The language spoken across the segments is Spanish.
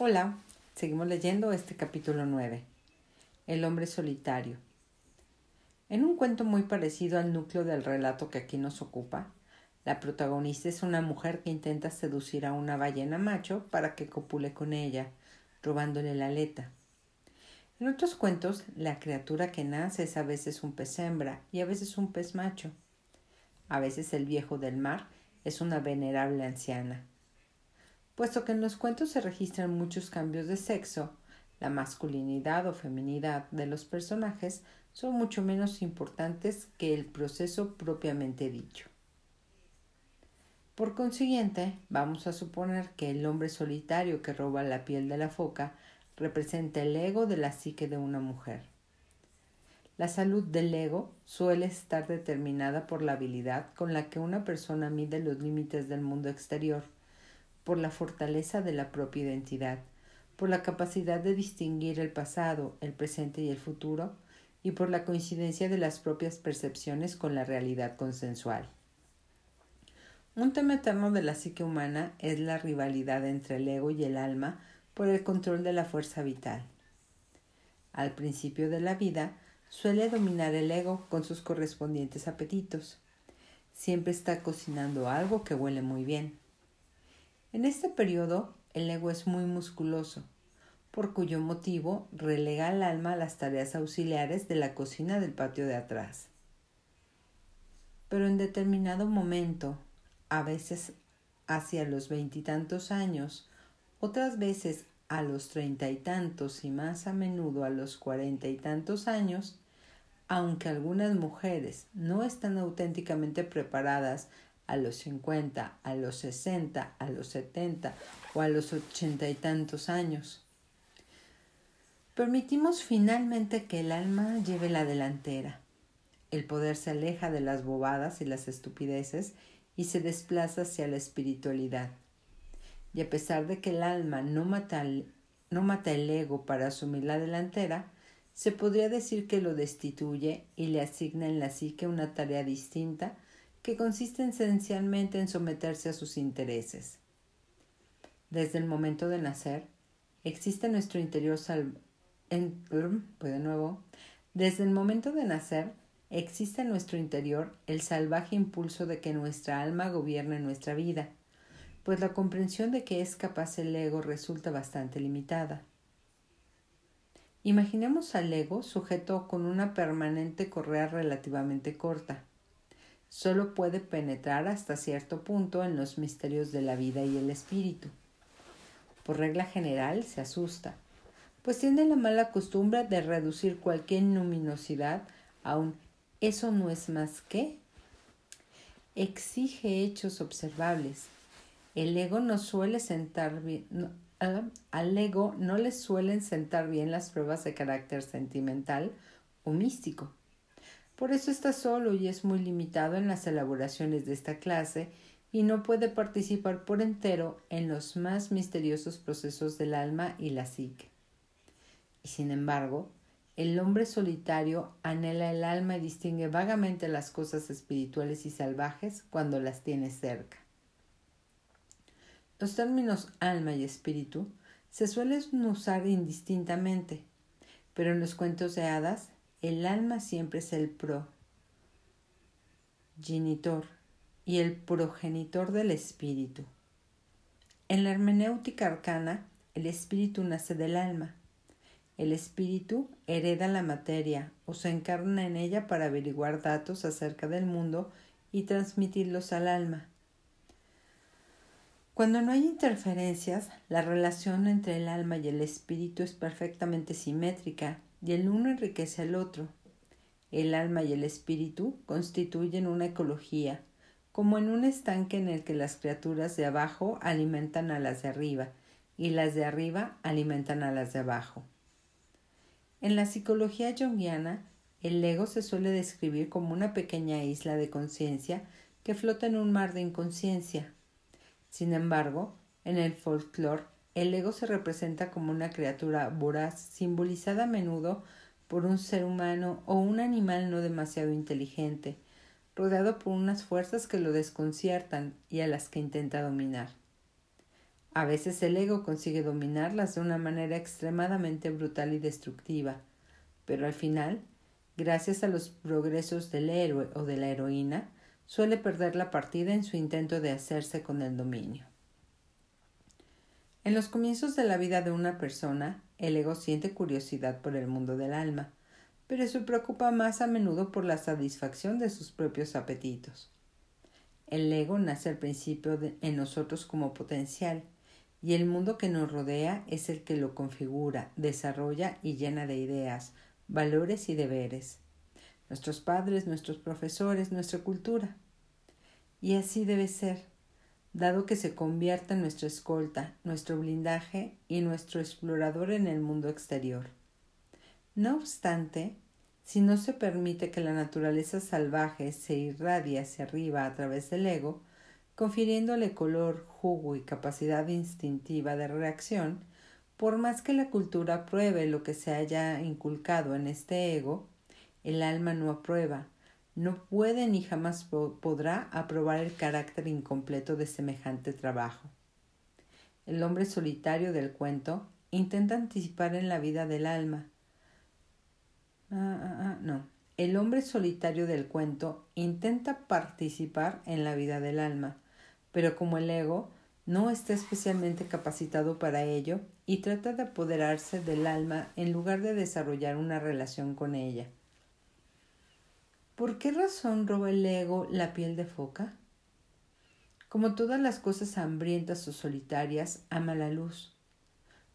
Hola, seguimos leyendo este capítulo 9, El hombre solitario. En un cuento muy parecido al núcleo del relato que aquí nos ocupa, la protagonista es una mujer que intenta seducir a una ballena macho para que copule con ella, robándole la aleta. En otros cuentos, la criatura que nace es a veces un pez hembra y a veces un pez macho. A veces el viejo del mar es una venerable anciana. Puesto que en los cuentos se registran muchos cambios de sexo, la masculinidad o feminidad de los personajes son mucho menos importantes que el proceso propiamente dicho. Por consiguiente, vamos a suponer que el hombre solitario que roba la piel de la foca representa el ego de la psique de una mujer. La salud del ego suele estar determinada por la habilidad con la que una persona mide los límites del mundo exterior por la fortaleza de la propia identidad, por la capacidad de distinguir el pasado, el presente y el futuro, y por la coincidencia de las propias percepciones con la realidad consensual. Un tema eterno de la psique humana es la rivalidad entre el ego y el alma por el control de la fuerza vital. Al principio de la vida suele dominar el ego con sus correspondientes apetitos. Siempre está cocinando algo que huele muy bien. En este periodo, el ego es muy musculoso, por cuyo motivo relega al alma las tareas auxiliares de la cocina del patio de atrás. Pero en determinado momento, a veces hacia los veintitantos años, otras veces a los treinta y tantos y más a menudo a los cuarenta y tantos años, aunque algunas mujeres no están auténticamente preparadas a los 50, a los 60, a los 70 o a los ochenta y tantos años. Permitimos finalmente que el alma lleve la delantera. El poder se aleja de las bobadas y las estupideces y se desplaza hacia la espiritualidad. Y a pesar de que el alma no mata, no mata el ego para asumir la delantera, se podría decir que lo destituye y le asigna en la psique una tarea distinta que consiste esencialmente en someterse a sus intereses. Desde el momento de nacer, existe en nuestro interior en, pues de nuevo, desde el momento de nacer, existe en nuestro interior el salvaje impulso de que nuestra alma gobierne nuestra vida, pues la comprensión de que es capaz el ego resulta bastante limitada. Imaginemos al ego sujeto con una permanente correa relativamente corta, solo puede penetrar hasta cierto punto en los misterios de la vida y el espíritu. Por regla general se asusta, pues tiene la mala costumbre de reducir cualquier luminosidad a un eso no es más que. Exige hechos observables. El ego no suele sentar bien, al ego no le suelen sentar bien las pruebas de carácter sentimental o místico. Por eso está solo y es muy limitado en las elaboraciones de esta clase y no puede participar por entero en los más misteriosos procesos del alma y la psique. Y sin embargo, el hombre solitario anhela el alma y distingue vagamente las cosas espirituales y salvajes cuando las tiene cerca. Los términos alma y espíritu se suelen usar indistintamente, pero en los cuentos de hadas el alma siempre es el progenitor y el progenitor del espíritu. En la hermenéutica arcana, el espíritu nace del alma. El espíritu hereda la materia o se encarna en ella para averiguar datos acerca del mundo y transmitirlos al alma. Cuando no hay interferencias, la relación entre el alma y el espíritu es perfectamente simétrica y el uno enriquece al otro. El alma y el espíritu constituyen una ecología, como en un estanque en el que las criaturas de abajo alimentan a las de arriba y las de arriba alimentan a las de abajo. En la psicología junguiana, el ego se suele describir como una pequeña isla de conciencia que flota en un mar de inconsciencia. Sin embargo, en el folclore, el ego se representa como una criatura voraz, simbolizada a menudo por un ser humano o un animal no demasiado inteligente, rodeado por unas fuerzas que lo desconciertan y a las que intenta dominar. A veces el ego consigue dominarlas de una manera extremadamente brutal y destructiva, pero al final, gracias a los progresos del héroe o de la heroína, suele perder la partida en su intento de hacerse con el dominio. En los comienzos de la vida de una persona, el ego siente curiosidad por el mundo del alma, pero se preocupa más a menudo por la satisfacción de sus propios apetitos. El ego nace al principio en nosotros como potencial, y el mundo que nos rodea es el que lo configura, desarrolla y llena de ideas, valores y deberes. Nuestros padres, nuestros profesores, nuestra cultura. Y así debe ser, dado que se convierte en nuestra escolta, nuestro blindaje y nuestro explorador en el mundo exterior. No obstante, si no se permite que la naturaleza salvaje se irradie hacia arriba a través del ego, confiriéndole color, jugo y capacidad instintiva de reacción, por más que la cultura pruebe lo que se haya inculcado en este ego, el alma no aprueba, no puede ni jamás podrá aprobar el carácter incompleto de semejante trabajo. El hombre solitario del cuento intenta anticipar en la vida del alma. Ah, ah, ah, no. El hombre solitario del cuento intenta participar en la vida del alma, pero como el ego no está especialmente capacitado para ello y trata de apoderarse del alma en lugar de desarrollar una relación con ella. ¿Por qué razón roba el ego la piel de foca? Como todas las cosas hambrientas o solitarias, ama la luz.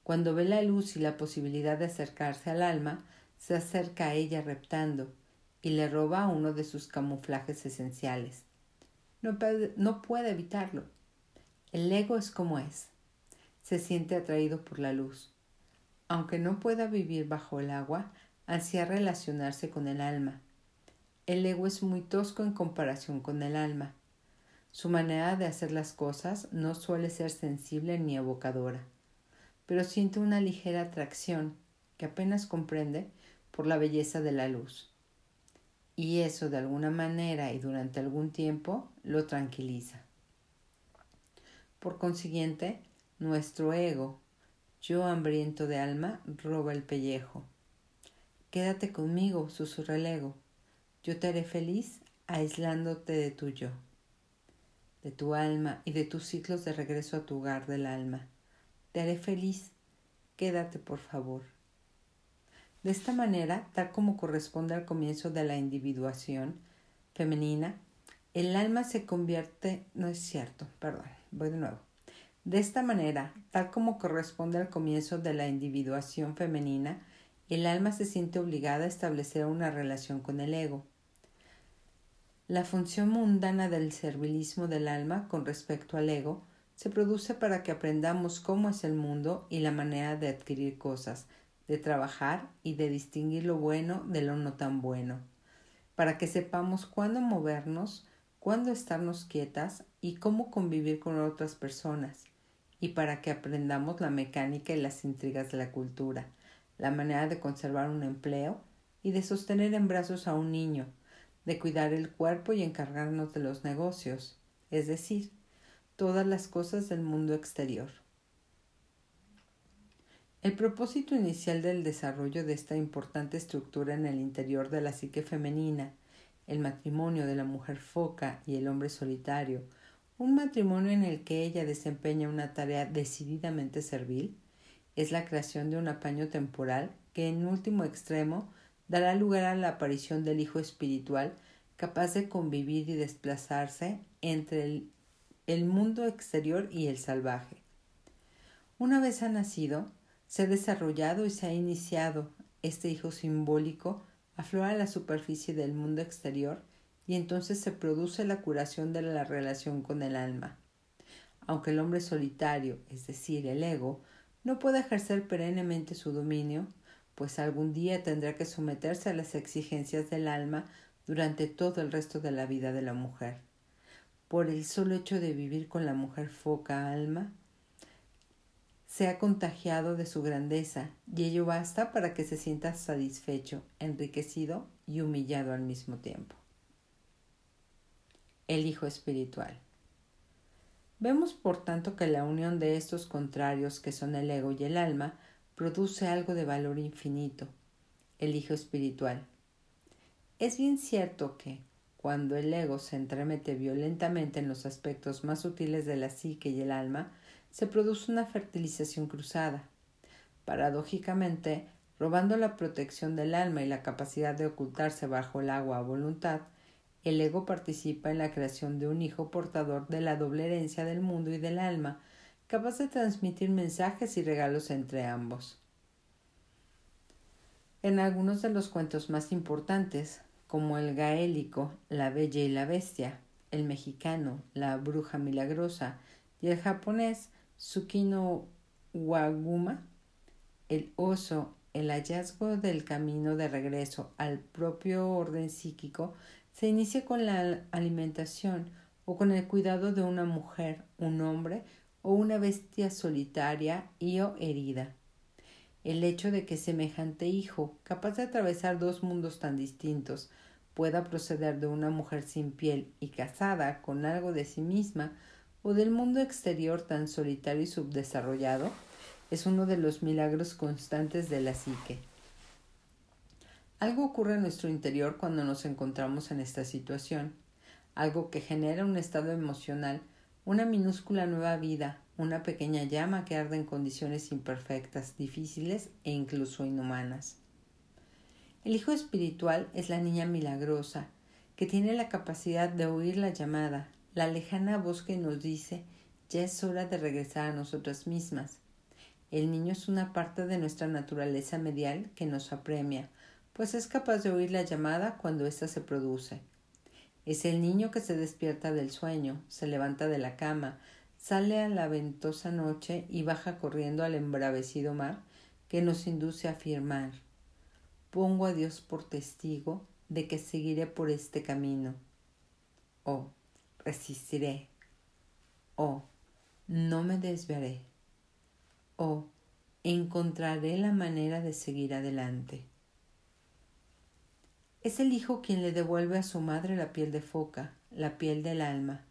Cuando ve la luz y la posibilidad de acercarse al alma, se acerca a ella reptando y le roba uno de sus camuflajes esenciales. No puede, evitarlo. El ego es como es. Se siente atraído por la luz. Aunque no pueda vivir bajo el agua, ansía relacionarse con el alma. El ego es muy tosco en comparación con el alma. Su manera de hacer las cosas no suele ser sensible ni evocadora, pero siente una ligera atracción que apenas comprende por la belleza de la luz y eso de alguna manera y durante algún tiempo lo tranquiliza. Por consiguiente, nuestro ego, yo hambriento de alma, roba el pellejo. Quédate conmigo, susurra el ego. Yo te haré feliz aislándote de tu yo, de tu alma y de tus ciclos de regreso a tu hogar del alma. Te haré feliz. Quédate, por favor. De esta manera, tal como corresponde al comienzo de la individuación femenina, el alma se convierte, no es cierto, perdón, voy de nuevo. De esta manera, tal como corresponde al comienzo de la individuación femenina, el alma se siente obligada a establecer una relación con el ego. La función mundana del servilismo del alma con respecto al ego se produce para que aprendamos cómo es el mundo y la manera de adquirir cosas, de trabajar y de distinguir lo bueno de lo no tan bueno, para que sepamos cuándo movernos, cuándo estarnos quietas y cómo convivir con otras personas, y para que aprendamos la mecánica y las intrigas de la cultura, la manera de conservar un empleo y de sostener en brazos a un niño, de cuidar el cuerpo y encargarnos de los negocios, es decir, todas las cosas del mundo exterior. El propósito inicial del desarrollo de esta importante estructura en el interior de la psique femenina, el matrimonio de la mujer foca y el hombre solitario, un matrimonio en el que ella desempeña una tarea decididamente servil, es la creación de un apaño temporal que en último extremo dará lugar a la aparición del Hijo espiritual capaz de convivir y desplazarse entre el, mundo exterior y el salvaje. Una vez ha nacido, se ha desarrollado y se ha iniciado este hijo simbólico, aflora a la superficie del mundo exterior y entonces se produce la curación de la relación con el alma. Aunque el hombre solitario, es decir, el ego, no puede ejercer perennemente su dominio, pues algún día tendrá que someterse a las exigencias del alma durante todo el resto de la vida de la mujer. Por el solo hecho de vivir con la mujer foca alma, se ha contagiado de su grandeza y ello basta para que se sienta satisfecho, enriquecido y humillado al mismo tiempo. El Hijo Espiritual. Vemos por tanto que la unión de estos contrarios que son el ego y el alma produce algo de valor infinito, el hijo espiritual. Es bien cierto que, cuando el ego se entremete violentamente en los aspectos más sutiles de la psique y el alma, se produce una fertilización cruzada. Paradójicamente, robando la protección del alma y la capacidad de ocultarse bajo el agua a voluntad, el ego participa en la creación de un hijo portador de la doble herencia del mundo y del alma, capaz de transmitir mensajes y regalos entre ambos. En algunos de los cuentos más importantes, como el gaélico La Bella y la Bestia, el mexicano La Bruja Milagrosa y el japonés Tsukino Waguma, el oso, el hallazgo del camino de regreso al propio orden psíquico se inicia con la alimentación o con el cuidado de una mujer, un hombre o una bestia solitaria y o herida. El hecho de que semejante hijo, capaz de atravesar dos mundos tan distintos, pueda proceder de una mujer sin piel y casada con algo de sí misma, o del mundo exterior tan solitario y subdesarrollado, es uno de los milagros constantes de la psique. Algo ocurre en nuestro interior cuando nos encontramos en esta situación, algo que genera un estado emocional, una minúscula nueva vida, una pequeña llama que arde en condiciones imperfectas, difíciles e incluso inhumanas. El Hijo Espiritual es la niña milagrosa, que tiene la capacidad de oír la llamada, la lejana voz que nos dice ya es hora de regresar a nosotras mismas. El niño es una parte de nuestra naturaleza medial que nos apremia, pues es capaz de oír la llamada cuando ésta se produce. Es el niño que se despierta del sueño, se levanta de la cama, sale a la ventosa noche y baja corriendo al embravecido mar que nos induce a afirmar pongo a Dios por testigo de que seguiré por este camino. O resistiré. O no me desviaré. O encontraré la manera de seguir adelante. Es el hijo quien le devuelve a su madre la piel de foca, la piel del alma,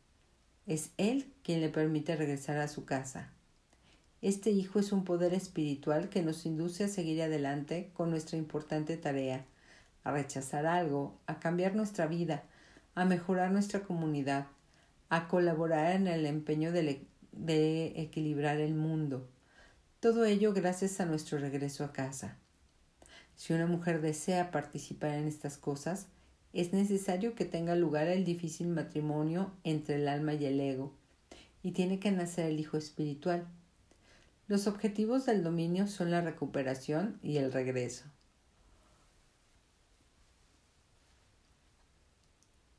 es Él quien le permite regresar a su casa. Este Hijo es un poder espiritual que nos induce a seguir adelante con nuestra importante tarea, a rechazar algo, a cambiar nuestra vida, a mejorar nuestra comunidad, a colaborar en el empeño de, de equilibrar el mundo. Todo ello gracias a nuestro regreso a casa. Si una mujer desea participar en estas cosas, es necesario que tenga lugar el difícil matrimonio entre el alma y el ego, y tiene que nacer el hijo espiritual. Los objetivos del dominio son la recuperación y el regreso.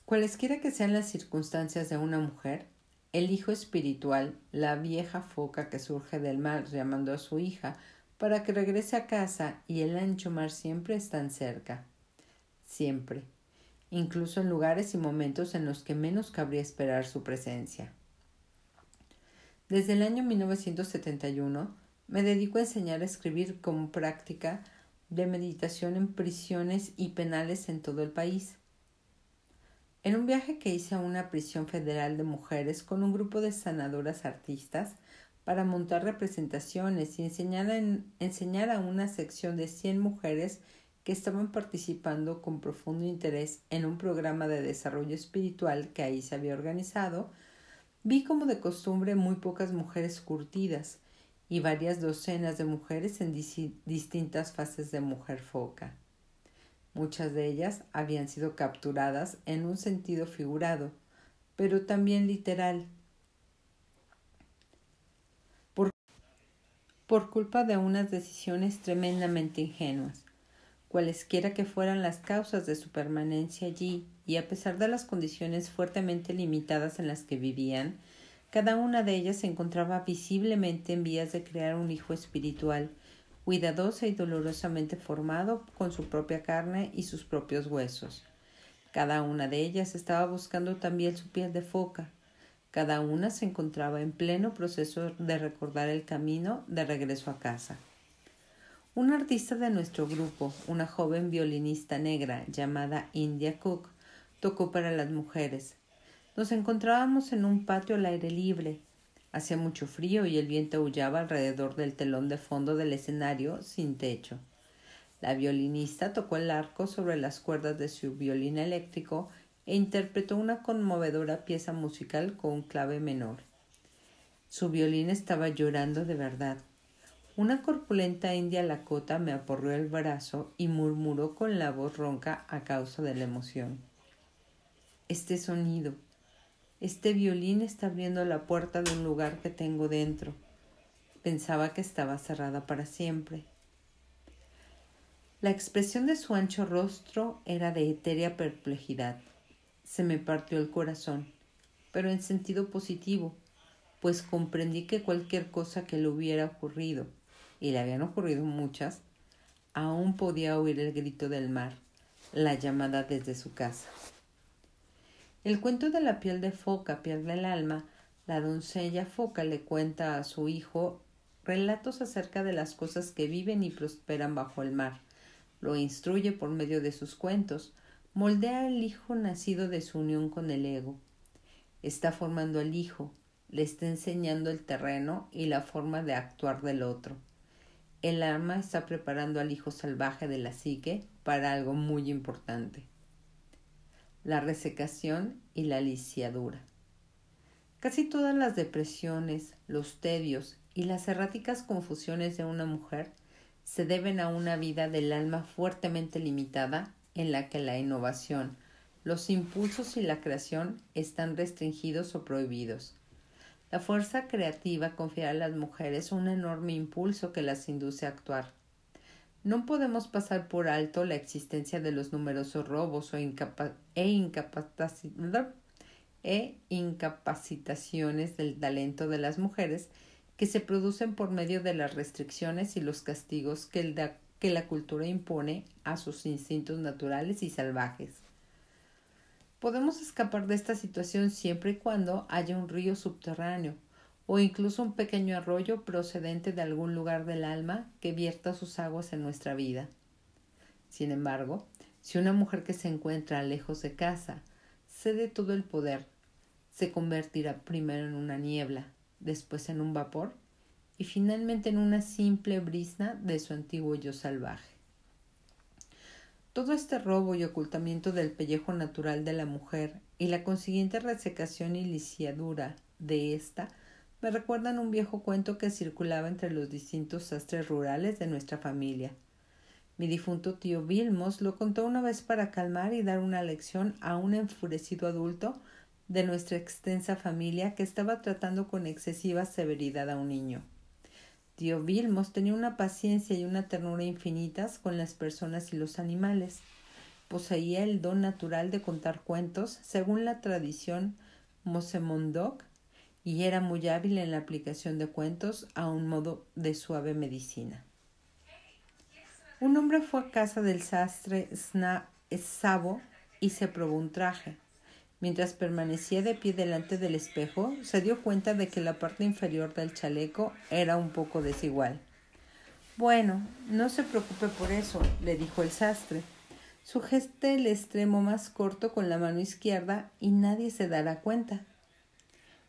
Cualesquiera que sean las circunstancias de una mujer, el hijo espiritual, la vieja foca que surge del mar llamando a su hija para que regrese a casa y el ancho mar siempre están cerca. Siempre incluso en lugares y momentos en los que menos cabría esperar su presencia. Desde el año 1971 me dedico a enseñar a escribir como práctica de meditación en prisiones y penales en todo el país. En un viaje que hice a una prisión federal de mujeres con un grupo de sanadoras artistas para montar representaciones y enseñar, a una sección de 100 mujeres que estaban participando con profundo interés en un programa de desarrollo espiritual que ahí se había organizado, vi como de costumbre muy pocas mujeres curtidas y varias docenas de mujeres en distintas fases de mujer foca. Muchas de ellas habían sido capturadas en un sentido figurado, pero también literal, por, por culpa de unas decisiones tremendamente ingenuas cualesquiera que fueran las causas de su permanencia allí, y a pesar de las condiciones fuertemente limitadas en las que vivían, cada una de ellas se encontraba visiblemente en vías de crear un hijo espiritual, cuidadoso y dolorosamente formado con su propia carne y sus propios huesos. Cada una de ellas estaba buscando también su piel de foca. Cada una se encontraba en pleno proceso de recordar el camino de regreso a casa. Un artista de nuestro grupo, una joven violinista negra llamada India Cook, tocó para las mujeres. Nos encontrábamos en un patio al aire libre, Hacía mucho frío y el viento aullaba alrededor del telón de fondo del escenario sin techo. La violinista tocó el arco sobre las cuerdas de su violín eléctrico e interpretó una conmovedora pieza musical con clave menor. Su violín estaba llorando de verdad. Una corpulenta india lacota me aporrió el brazo y murmuró con la voz ronca a causa de la emoción. Este sonido, este violín está abriendo la puerta de un lugar que tengo dentro. Pensaba que estaba cerrada para siempre. La expresión de su ancho rostro era de etérea perplejidad. Se me partió el corazón, pero en sentido positivo, pues comprendí que cualquier cosa que le hubiera ocurrido, y le habían ocurrido muchas, aún podía oír el grito del mar, la llamada desde su casa. El cuento de la piel de foca pierde el alma. La doncella foca le cuenta a su hijo relatos acerca de las cosas que viven y prosperan bajo el mar. Lo instruye por medio de sus cuentos. Moldea al hijo nacido de su unión con el ego. Está formando al hijo, le está enseñando el terreno y la forma de actuar del otro. El alma está preparando al hijo salvaje de la psique para algo muy importante la resecación y la lisiadura. Casi todas las depresiones, los tedios y las erráticas confusiones de una mujer se deben a una vida del alma fuertemente limitada en la que la innovación, los impulsos y la creación están restringidos o prohibidos. La fuerza creativa confiere a las mujeres un enorme impulso que las induce a actuar. No podemos pasar por alto la existencia de los numerosos robos o e, e, incapacitaciones del talento de las mujeres que se producen por medio de las restricciones y los castigos que, que la cultura impone a sus instintos naturales y salvajes. Podemos escapar de esta situación siempre y cuando haya un río subterráneo, o incluso un pequeño arroyo procedente de algún lugar del alma que vierta sus aguas en nuestra vida. Sin embargo, si una mujer que se encuentra lejos de casa cede todo el poder, se convertirá primero en una niebla, después en un vapor y finalmente en una simple brisna de su antiguo yo salvaje. Todo este robo y ocultamiento del pellejo natural de la mujer y la consiguiente resecación y lisiadura de ésta me recuerdan un viejo cuento que circulaba entre los distintos sastres rurales de nuestra familia. Mi difunto tío Vilmos lo contó una vez para calmar y dar una lección a un enfurecido adulto de nuestra extensa familia que estaba tratando con excesiva severidad a un niño. Tío Vilmos tenía una paciencia y una ternura infinitas con las personas y los animales. Poseía el don natural de contar cuentos según la tradición Mosemondoc y era muy hábil en la aplicación de cuentos a un modo de suave medicina. Un hombre fue a casa del sastre Sabo y se probó un traje. Mientras permanecía de pie delante del espejo, se dio cuenta de que la parte inferior del chaleco era un poco desigual. Bueno, no se preocupe por eso, le dijo el sastre. Sujeste el extremo más corto con la mano izquierda y nadie se dará cuenta.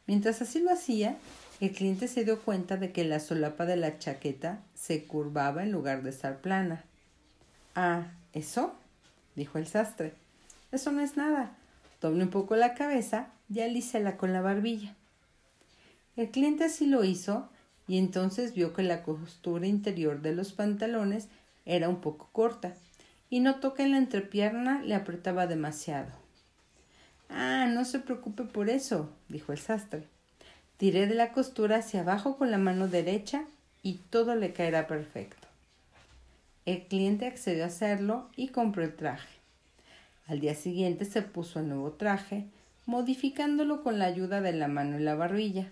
Mientras así lo hacía, el cliente se dio cuenta de que la solapa de la chaqueta se curvaba en lugar de estar plana. Ah, ¿eso? dijo el sastre. Eso no es nada. Doble un poco la cabeza y alícela con la barbilla. El cliente así lo hizo y entonces vio que la costura interior de los pantalones era un poco corta y notó que en la entrepierna le apretaba demasiado. Ah, no se preocupe por eso, dijo el sastre. Tiré de la costura hacia abajo con la mano derecha y todo le caerá perfecto. El cliente accedió a hacerlo y compró el traje. Al día siguiente se puso el nuevo traje, modificándolo con la ayuda de la mano y la barbilla.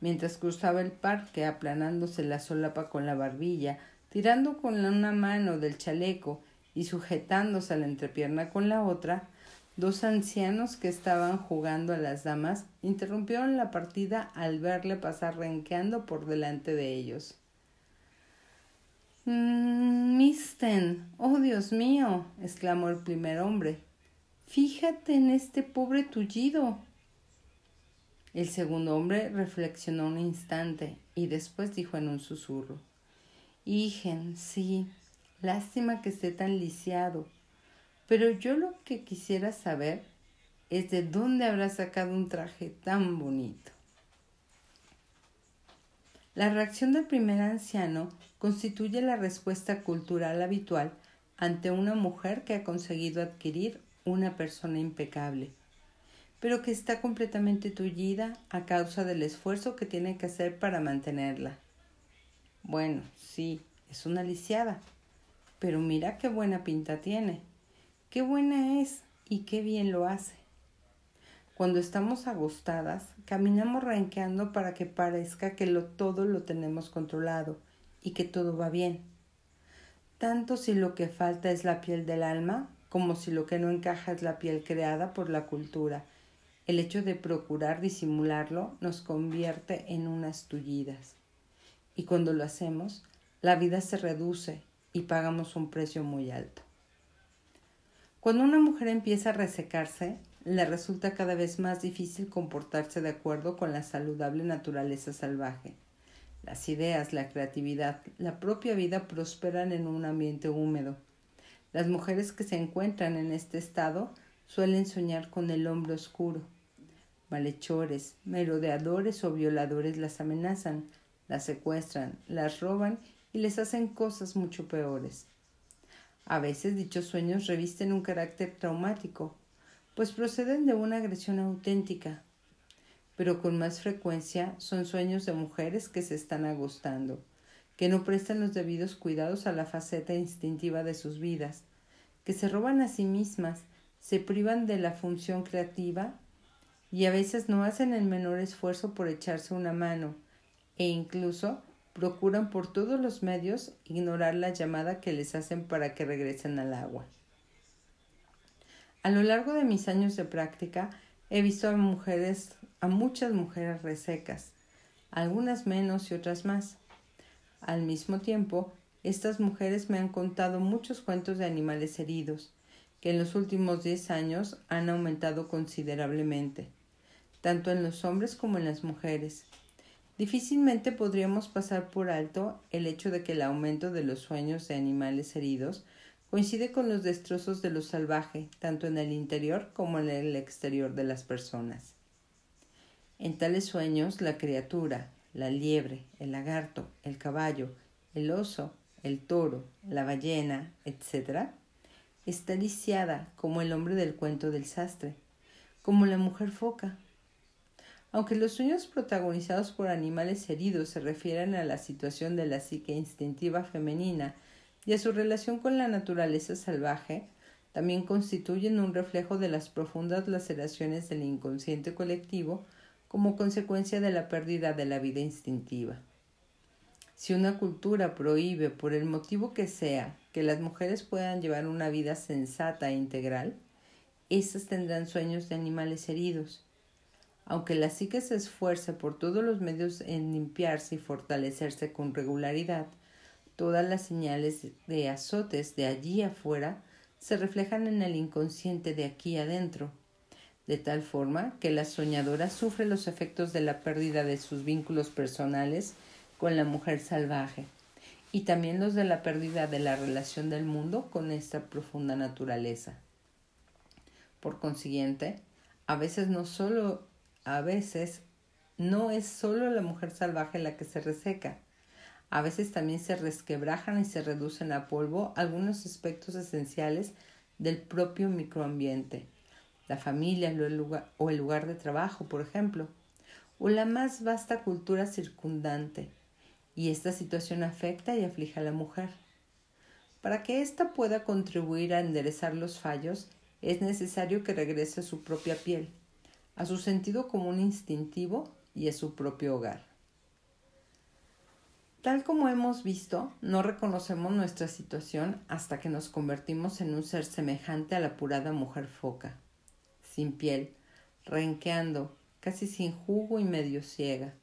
Mientras cruzaba el parque aplanándose la solapa con la barbilla, tirando con una mano del chaleco y sujetándose a la entrepierna con la otra, Dos ancianos que estaban jugando a las damas interrumpieron la partida al verle pasar renqueando por delante de ellos. Mm, Misten, oh Dios mío, exclamó el primer hombre. Fíjate en este pobre tullido. El segundo hombre reflexionó un instante y después dijo en un susurro Hijen, sí, lástima que esté tan lisiado. Pero yo lo que quisiera saber es de dónde habrá sacado un traje tan bonito. La reacción del primer anciano constituye la respuesta cultural habitual ante una mujer que ha conseguido adquirir una persona impecable, pero que está completamente tullida a causa del esfuerzo que tiene que hacer para mantenerla. Bueno, sí, es una lisiada, pero mira qué buena pinta tiene, qué buena es y qué bien lo hace. Cuando estamos agostadas, caminamos renqueando para que parezca que lo, todo lo tenemos controlado y que todo va bien. Tanto si lo que falta es la piel del alma, como si lo que no encaja es la piel creada por la cultura. El hecho de procurar disimularlo nos convierte en unas tullidas. Y cuando lo hacemos, la vida se reduce y pagamos un precio muy alto. Cuando una mujer empieza a resecarse, le resulta cada vez más difícil comportarse de acuerdo con la saludable naturaleza salvaje. Las ideas, la creatividad, la propia vida prosperan en un ambiente húmedo. Las mujeres que se encuentran en este estado suelen soñar con el hombre oscuro. Malhechores, merodeadores o violadores las amenazan, las secuestran, las roban y les hacen cosas mucho peores. A veces dichos sueños revisten un carácter traumático, pues proceden de una agresión auténtica, pero con más frecuencia son sueños de mujeres que se están agostando, que no prestan los debidos cuidados a la faceta instintiva de sus vidas, que se roban a sí mismas, se privan de la función creativa y a veces no hacen el menor esfuerzo por echarse una mano e incluso procuran por todos los medios ignorar la llamada que les hacen para que regresen al agua. A lo largo de mis años de práctica he visto a mujeres, a muchas mujeres resecas, algunas menos y otras más. Al mismo tiempo, estas mujeres me han contado muchos cuentos de animales heridos, que en los últimos diez años han aumentado considerablemente, tanto en los hombres como en las mujeres. Difícilmente podríamos pasar por alto el hecho de que el aumento de los sueños de animales heridos coincide con los destrozos de lo salvaje, tanto en el interior como en el exterior de las personas. En tales sueños, la criatura, la liebre, el lagarto, el caballo, el oso, el toro, la ballena, etc., está lisiada como el hombre del cuento del sastre, como la mujer foca. Aunque los sueños protagonizados por animales heridos se refieren a la situación de la psique instintiva femenina y a su relación con la naturaleza salvaje, también constituyen un reflejo de las profundas laceraciones del inconsciente colectivo como consecuencia de la pérdida de la vida instintiva. Si una cultura prohíbe, por el motivo que sea, que las mujeres puedan llevar una vida sensata e integral, éstas tendrán sueños de animales heridos. Aunque la psique se esfuerce por todos los medios en limpiarse y fortalecerse con regularidad, Todas las señales de azotes de allí afuera se reflejan en el inconsciente de aquí adentro, de tal forma que la soñadora sufre los efectos de la pérdida de sus vínculos personales con la mujer salvaje y también los de la pérdida de la relación del mundo con esta profunda naturaleza. Por consiguiente, a veces no solo a veces no es solo la mujer salvaje la que se reseca, a veces también se resquebrajan y se reducen a polvo algunos aspectos esenciales del propio microambiente, la familia o el lugar de trabajo, por ejemplo, o la más vasta cultura circundante, y esta situación afecta y aflige a la mujer. Para que ésta pueda contribuir a enderezar los fallos, es necesario que regrese a su propia piel, a su sentido común instintivo y a su propio hogar. Tal como hemos visto, no reconocemos nuestra situación hasta que nos convertimos en un ser semejante a la apurada mujer foca, sin piel, renqueando, casi sin jugo y medio ciega.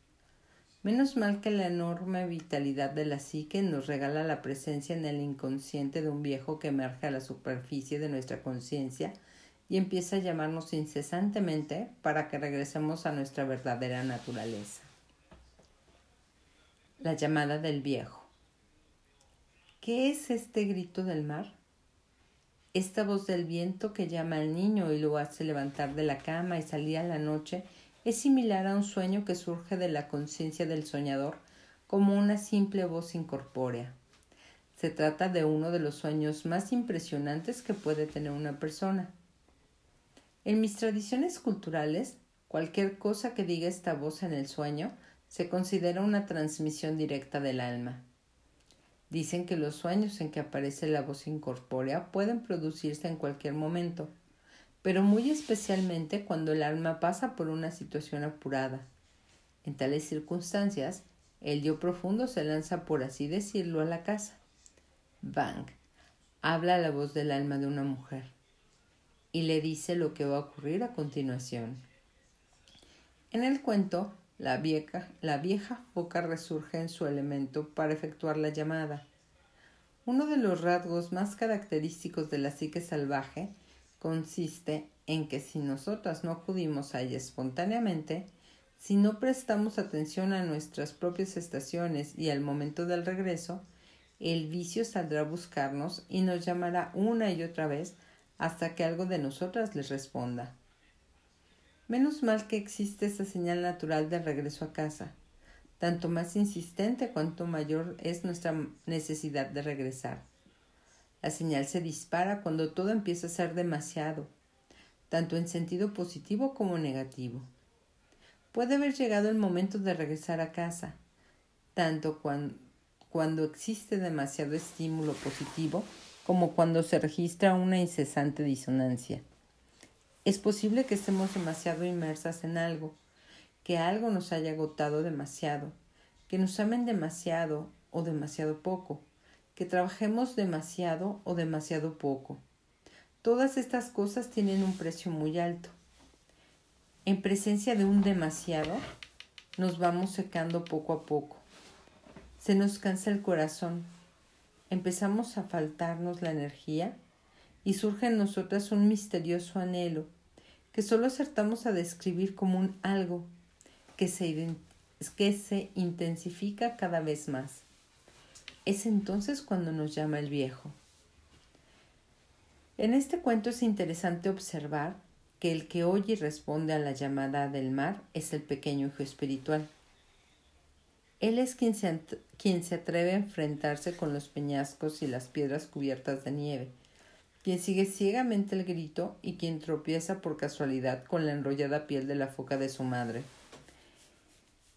Menos mal que la enorme vitalidad de la psique nos regala la presencia en el inconsciente de un viejo que emerge a la superficie de nuestra conciencia y empieza a llamarnos incesantemente para que regresemos a nuestra verdadera naturaleza. La llamada del viejo. ¿Qué es este grito del mar? Esta voz del viento que llama al niño y lo hace levantar de la cama y salir a la noche es similar a un sueño que surge de la conciencia del soñador como una simple voz incorpórea. Se trata de uno de los sueños más impresionantes que puede tener una persona. En mis tradiciones culturales, cualquier cosa que diga esta voz en el sueño se considera una transmisión directa del alma. Dicen que los sueños en que aparece la voz incorpórea pueden producirse en cualquier momento, pero muy especialmente cuando el alma pasa por una situación apurada. En tales circunstancias, el yo profundo se lanza, por así decirlo, a la casa. Bang. Habla la voz del alma de una mujer y le dice lo que va a ocurrir a continuación. En el cuento, la vieja, la foca resurge en su elemento para efectuar la llamada. Uno de los rasgos más característicos de la psique salvaje consiste en que si nosotras no acudimos a ella espontáneamente, si no prestamos atención a nuestras propias estaciones y al momento del regreso, el vicio saldrá a buscarnos y nos llamará una y otra vez hasta que algo de nosotras les responda. Menos mal que existe esa señal natural de regreso a casa, tanto más insistente cuanto mayor es nuestra necesidad de regresar. La señal se dispara cuando todo empieza a ser demasiado, tanto en sentido positivo como negativo. Puede haber llegado el momento de regresar a casa, tanto cuando, cuando existe demasiado estímulo positivo como cuando se registra una incesante disonancia. Es posible que estemos demasiado inmersas en algo, que algo nos haya agotado demasiado, que nos amen demasiado o demasiado poco, que trabajemos demasiado o demasiado poco. Todas estas cosas tienen un precio muy alto. En presencia de un demasiado, nos vamos secando poco a poco se nos cansa el corazón, empezamos a faltarnos la energía y surge en nosotras un misterioso anhelo que solo acertamos a describir como un algo que se, que se intensifica cada vez más. Es entonces cuando nos llama el viejo. En este cuento es interesante observar que el que oye y responde a la llamada del mar es el pequeño hijo espiritual. Él es quien se, quien se atreve a enfrentarse con los peñascos y las piedras cubiertas de nieve, quien sigue ciegamente el grito y quien tropieza por casualidad con la enrollada piel de la foca de su madre.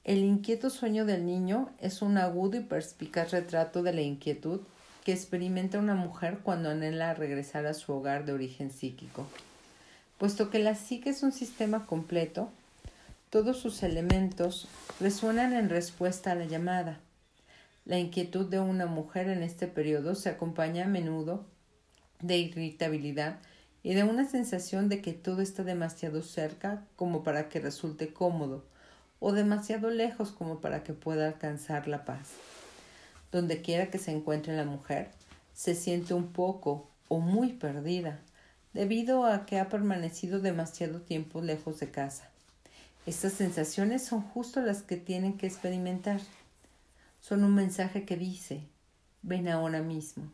El inquieto sueño del niño es un agudo y perspicaz retrato de la inquietud que experimenta una mujer cuando anhela regresar a su hogar de origen psíquico. Puesto que la psique es un sistema completo, todos sus elementos resuenan en respuesta a la llamada. La inquietud de una mujer en este periodo se acompaña a menudo de irritabilidad y de una sensación de que todo está demasiado cerca como para que resulte cómodo o demasiado lejos como para que pueda alcanzar la paz. Donde quiera que se encuentre la mujer, se siente un poco o muy perdida, debido a que ha permanecido demasiado tiempo lejos de casa. Estas sensaciones son justo las que tienen que experimentar. Son un mensaje que dice, ven ahora mismo.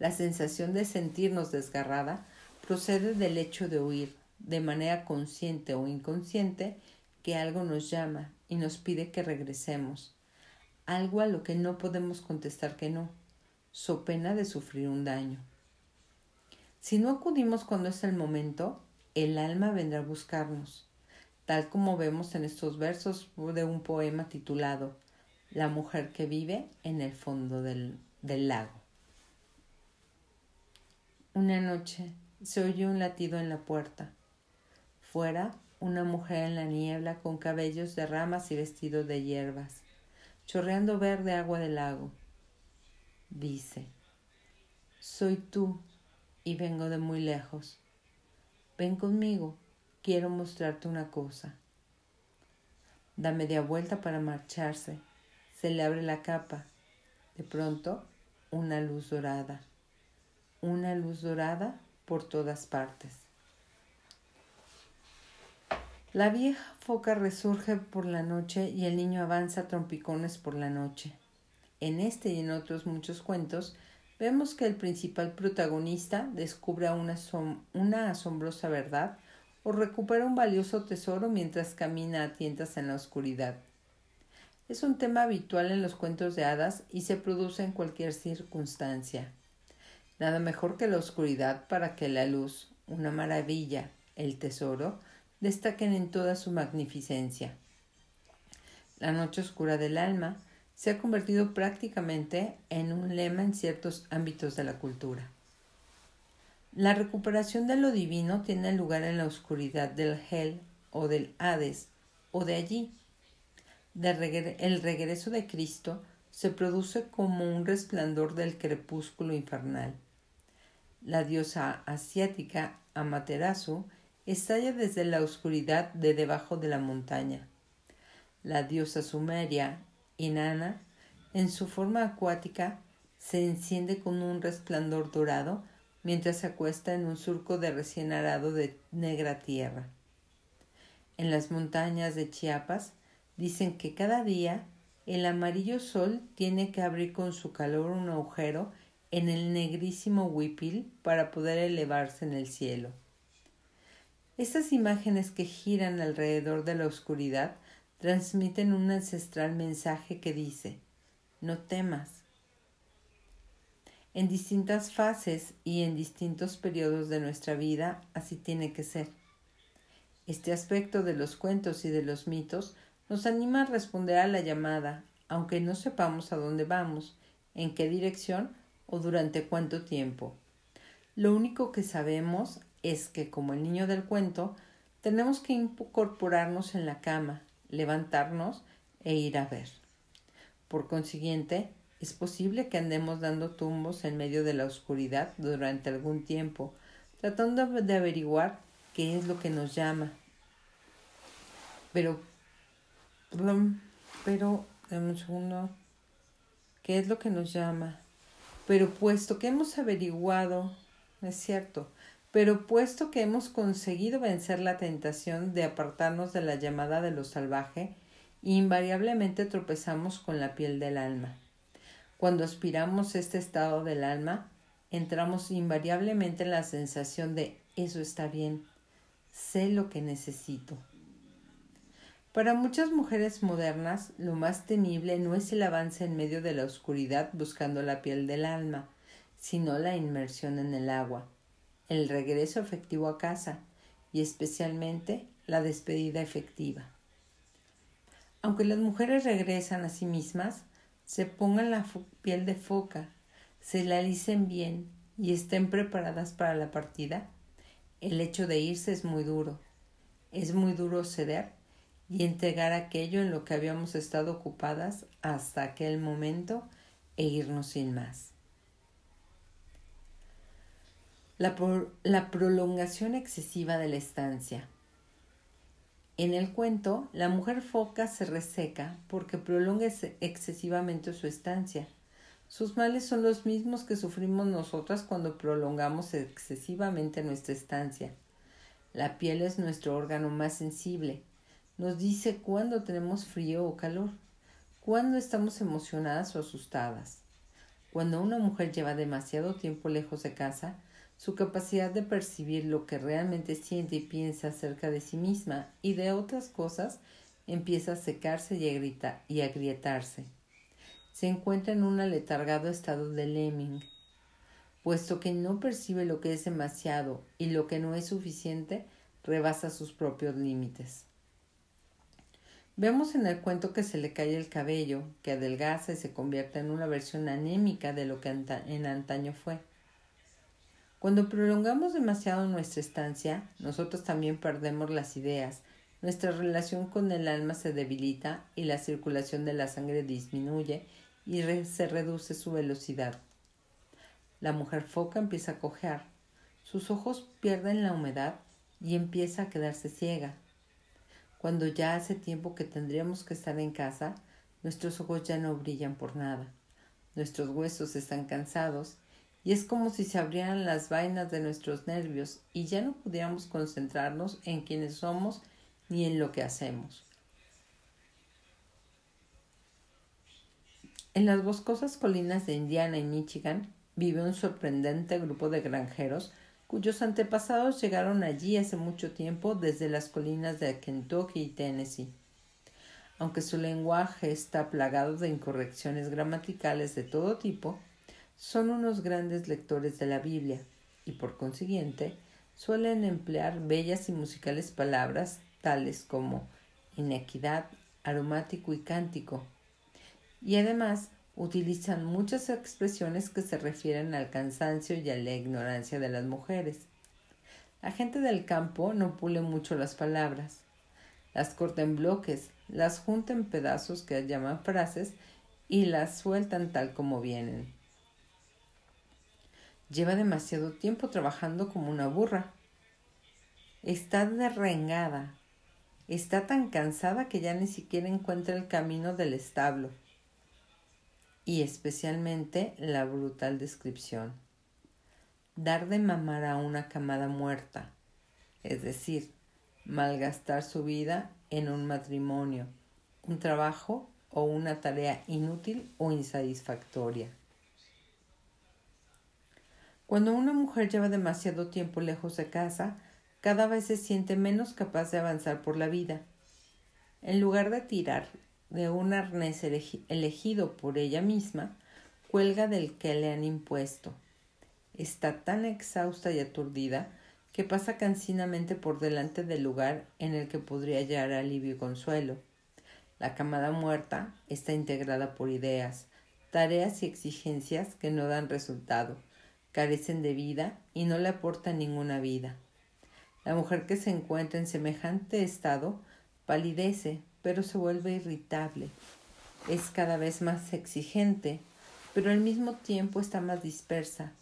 La sensación de sentirnos desgarrada procede del hecho de oír, de manera consciente o inconsciente, que algo nos llama y nos pide que regresemos, algo a lo que no podemos contestar que no, so pena de sufrir un daño. Si no acudimos cuando es el momento, el alma vendrá a buscarnos tal como vemos en estos versos de un poema titulado La mujer que vive en el fondo del, lago. Una noche se oyó un latido en la puerta. Fuera, una mujer en la niebla con cabellos de ramas y vestido de hierbas, chorreando verde agua del lago. Dice, soy tú y vengo de muy lejos. Ven conmigo quiero mostrarte una cosa. Da media vuelta para marcharse. Se le abre la capa. De pronto, una luz dorada. Una luz dorada por todas partes. La vieja foca resurge por la noche y el niño avanza trompicones por la noche. En este y en otros muchos cuentos vemos que el principal protagonista descubre una, una asombrosa verdad o recupera un valioso tesoro mientras camina a tientas en la oscuridad. Es un tema habitual en los cuentos de hadas y se produce en cualquier circunstancia. Nada mejor que la oscuridad para que la luz, una maravilla, el tesoro, destaquen en toda su magnificencia. La noche oscura del alma se ha convertido prácticamente en un lema en ciertos ámbitos de la cultura. La recuperación de lo divino tiene lugar en la oscuridad del Hel o del Hades o de allí. el regreso de Cristo se produce como un resplandor del crepúsculo infernal. La diosa asiática Amaterasu estalla desde la oscuridad de debajo de la montaña. La diosa sumeria Inanna, en su forma acuática, se enciende con un resplandor dorado mientras se acuesta en un surco de recién arado de negra tierra. En las montañas de Chiapas dicen que cada día el amarillo sol tiene que abrir con su calor un agujero en el negrísimo huipil para poder elevarse en el cielo. Estas imágenes que giran alrededor de la oscuridad transmiten un ancestral mensaje que dice, no temas, en distintas fases y en distintos periodos de nuestra vida, así tiene que ser. Este aspecto de los cuentos y de los mitos nos anima a responder a la llamada, aunque no sepamos a dónde vamos, en qué dirección o durante cuánto tiempo. Lo único que sabemos es que, como el niño del cuento, tenemos que incorporarnos en la cama, levantarnos e ir a ver. Por consiguiente, es posible que andemos dando tumbos en medio de la oscuridad durante algún tiempo, tratando de averiguar qué es lo que nos llama. Pero, pero, dame un segundo. ¿Qué es lo que nos llama? Pero puesto que hemos averiguado, es cierto, pero puesto que hemos conseguido vencer la tentación de apartarnos de la llamada de lo salvaje, invariablemente tropezamos con la piel del alma. Cuando aspiramos este estado del alma, entramos invariablemente en la sensación de eso está bien, sé lo que necesito. Para muchas mujeres modernas, lo más temible no es el avance en medio de la oscuridad buscando la piel del alma, sino la inmersión en el agua, el regreso efectivo a casa y especialmente la despedida efectiva. Aunque las mujeres regresan a sí mismas, se pongan la piel de foca, se la alicen bien y estén preparadas para la partida, el hecho de irse es muy duro. Es muy duro ceder y entregar aquello en lo que habíamos estado ocupadas hasta aquel momento e irnos sin más. La, la prolongación excesiva de la estancia. En el cuento, la mujer foca se reseca porque prolonga excesivamente su estancia. Sus males son los mismos que sufrimos nosotras cuando prolongamos excesivamente nuestra estancia. La piel es nuestro órgano más sensible. Nos dice cuándo tenemos frío o calor, cuándo estamos emocionadas o asustadas. Cuando una mujer lleva demasiado tiempo lejos de casa, su capacidad de percibir lo que realmente siente y piensa acerca de sí misma y de otras cosas empieza a secarse y a, y agrietarse. Se encuentra en un aletargado estado de lemming. Puesto que no percibe lo que es demasiado y lo que no es suficiente, rebasa sus propios límites. Vemos en el cuento que se le cae el cabello, que adelgaza y se convierte en una versión anémica de lo que en antaño fue. Cuando prolongamos demasiado nuestra estancia, nosotros también perdemos las ideas, nuestra relación con el alma se debilita y la circulación de la sangre disminuye y se reduce su velocidad. La mujer foca empieza a cojear, sus ojos pierden la humedad y empieza a quedarse ciega. Cuando ya hace tiempo que tendríamos que estar en casa, nuestros ojos ya no brillan por nada, nuestros huesos están cansados y es como si se abrieran las vainas de nuestros nervios y ya no pudiéramos concentrarnos en quienes somos ni en lo que hacemos. En las boscosas colinas de Indiana y Michigan vive un sorprendente grupo de granjeros cuyos antepasados llegaron allí hace mucho tiempo desde las colinas de Kentucky y Tennessee. Aunque su lenguaje está plagado de incorrecciones gramaticales de todo tipo, son unos grandes lectores de la Biblia y por consiguiente suelen emplear bellas y musicales palabras tales como inequidad, aromático y cántico, y además utilizan muchas expresiones que se refieren al cansancio y a la ignorancia de las mujeres. La gente del campo no pule mucho las palabras, las corta en bloques, las junta en pedazos que llaman frases y las sueltan tal como vienen. Lleva demasiado tiempo trabajando como una burra. Está derrengada. Está tan cansada que ya ni siquiera encuentra el camino del establo y especialmente la brutal descripción. Dar de mamar a una camada muerta, es decir, malgastar su vida en un matrimonio, un trabajo o una tarea inútil o insatisfactoria. Cuando una mujer lleva demasiado tiempo lejos de casa, cada vez se siente menos capaz de avanzar por la vida. En lugar de tirar de un arnés elegido por ella misma, cuelga del que le han impuesto. Está tan exhausta y aturdida que pasa cansinamente por delante del lugar en el que podría hallar alivio y consuelo. La camada muerta está integrada por ideas, tareas y exigencias que no dan resultado, carecen de vida y no le aportan ninguna vida. La mujer que se encuentra en semejante estado palidece, pero se vuelve irritable. Es cada vez más exigente, pero al mismo tiempo está más dispersa.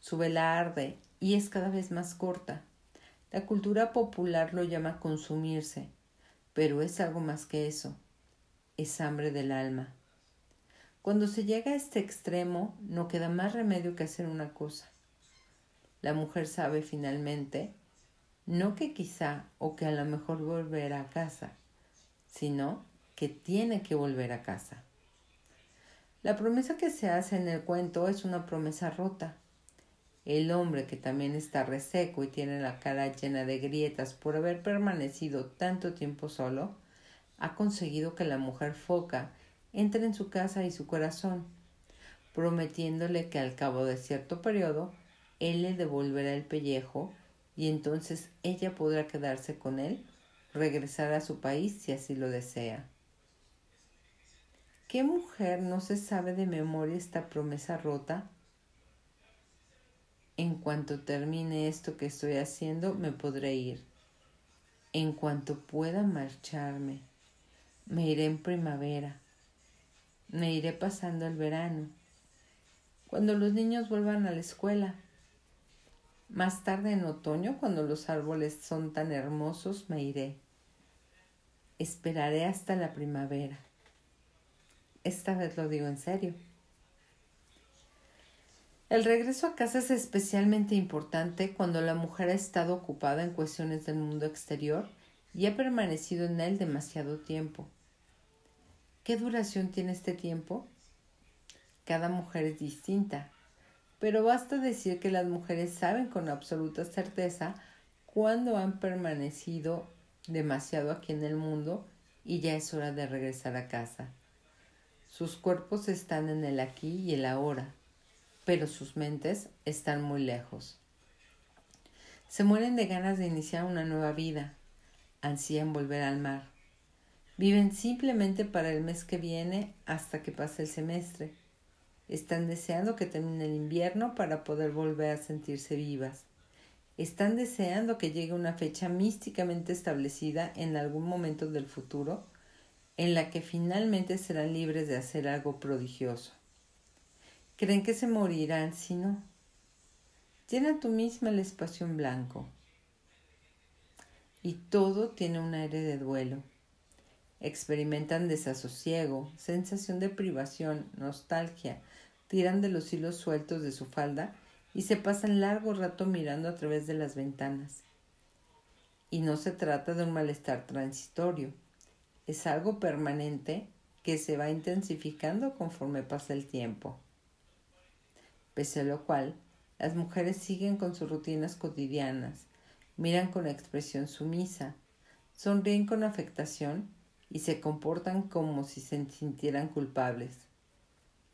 Su vela arde y es cada vez más corta. La cultura popular lo llama consumirse, pero es algo más que eso. Es hambre del alma. Cuando se llega a este extremo, no queda más remedio que hacer una cosa. La mujer sabe finalmente, no que quizá o que a lo mejor volverá a casa, sino que tiene que volver a casa. La promesa que se hace en el cuento es una promesa rota. El hombre, que también está reseco y tiene la cara llena de grietas por haber permanecido tanto tiempo solo, ha conseguido que la mujer foca entre en su casa y su corazón, prometiéndole que al cabo de cierto periodo él le devolverá el pellejo y entonces ella podrá quedarse con él regresar a su país si así lo desea. ¿Qué mujer no se sabe de memoria esta promesa rota? En cuanto termine esto que estoy haciendo, me podré ir. En cuanto pueda marcharme, me iré en primavera. Me iré pasando el verano. Cuando los niños vuelvan a la escuela. Más tarde en otoño, cuando los árboles son tan hermosos, me iré. Esperaré hasta la primavera. Esta vez lo digo en serio. El regreso a casa es especialmente importante cuando la mujer ha estado ocupada en cuestiones del mundo exterior y ha permanecido en él demasiado tiempo. ¿Qué duración tiene este tiempo? Cada mujer es distinta, pero basta decir que las mujeres saben con absoluta certeza cuándo han permanecido demasiado aquí en el mundo y ya es hora de regresar a casa. Sus cuerpos están en el aquí y el ahora, pero sus mentes están muy lejos. Se mueren de ganas de iniciar una nueva vida, ansían volver al mar. Viven simplemente para el mes que viene hasta que pase el semestre. Están deseando que termine el invierno para poder volver a sentirse vivas. Están deseando que llegue una fecha místicamente establecida en algún momento del futuro en la que finalmente serán libres de hacer algo prodigioso. Creen que se morirán si no. Llena tú misma el espacio en blanco. Y todo tiene un aire de duelo. Experimentan desasosiego, sensación de privación, nostalgia, tiran de los hilos sueltos de su falda y se pasan largo rato mirando a través de las ventanas. y no se trata de un malestar transitorio, es algo permanente que se va intensificando conforme pasa el tiempo. Pese a lo cual, las mujeres siguen con sus rutinas cotidianas, miran con expresión sumisa, sonríen con afectación y se comportan como si se sintieran culpables.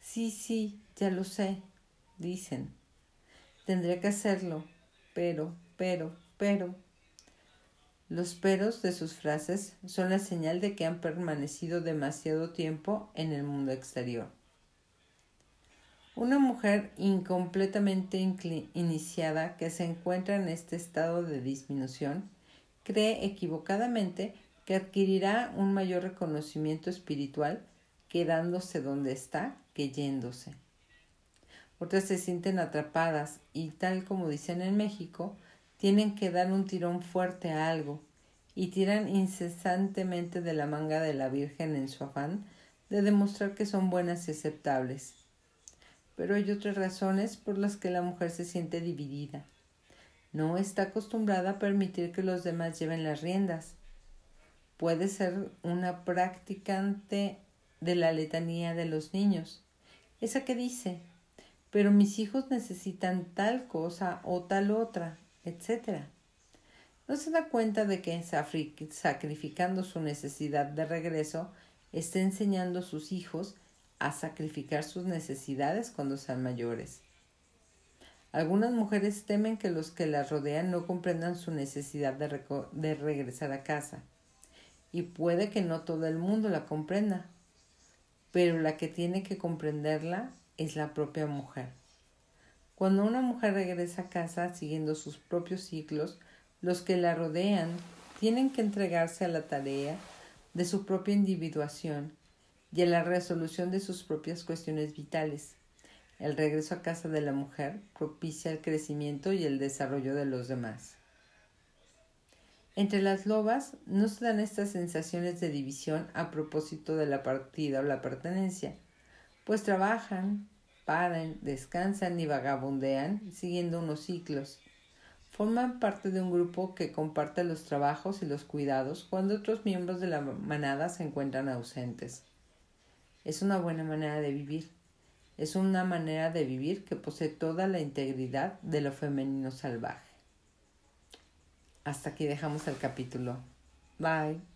Sí, sí, ya lo sé, dicen. Tendría que hacerlo, pero, pero, pero. Los peros de sus frases son la señal de que han permanecido demasiado tiempo en el mundo exterior. Una mujer incompletamente iniciada que se encuentra en este estado de disminución cree equivocadamente que adquirirá un mayor reconocimiento espiritual quedándose donde está que yéndose. Otras se sienten atrapadas y, tal como dicen en México, tienen que dar un tirón fuerte a algo y tiran incesantemente de la manga de la Virgen en su afán de demostrar que son buenas y aceptables pero hay otras razones por las que la mujer se siente dividida. No está acostumbrada a permitir que los demás lleven las riendas. Puede ser una practicante de la letanía de los niños, esa que dice, pero mis hijos necesitan tal cosa o tal otra, etc. No se da cuenta de que sacrificando su necesidad de regreso está enseñando a sus hijos a sacrificar sus necesidades cuando sean mayores. Algunas mujeres temen que los que las rodean no comprendan su necesidad de, de, regresar a casa. Y puede que no todo el mundo la comprenda, pero la que tiene que comprenderla es la propia mujer. Cuando una mujer regresa a casa siguiendo sus propios ciclos, los que la rodean tienen que entregarse a la tarea de su propia individuación y en la resolución de sus propias cuestiones vitales. El regreso a casa de la mujer propicia el crecimiento y el desarrollo de los demás. Entre las lobas no se dan estas sensaciones de división a propósito de la partida o la pertenencia, pues trabajan, paran, descansan y vagabundean siguiendo unos ciclos. Forman parte de un grupo que comparte los trabajos y los cuidados cuando otros miembros de la manada se encuentran ausentes. Es una buena manera de vivir. Es una manera de vivir que posee toda la integridad de lo femenino salvaje. Hasta aquí dejamos el capítulo. Bye.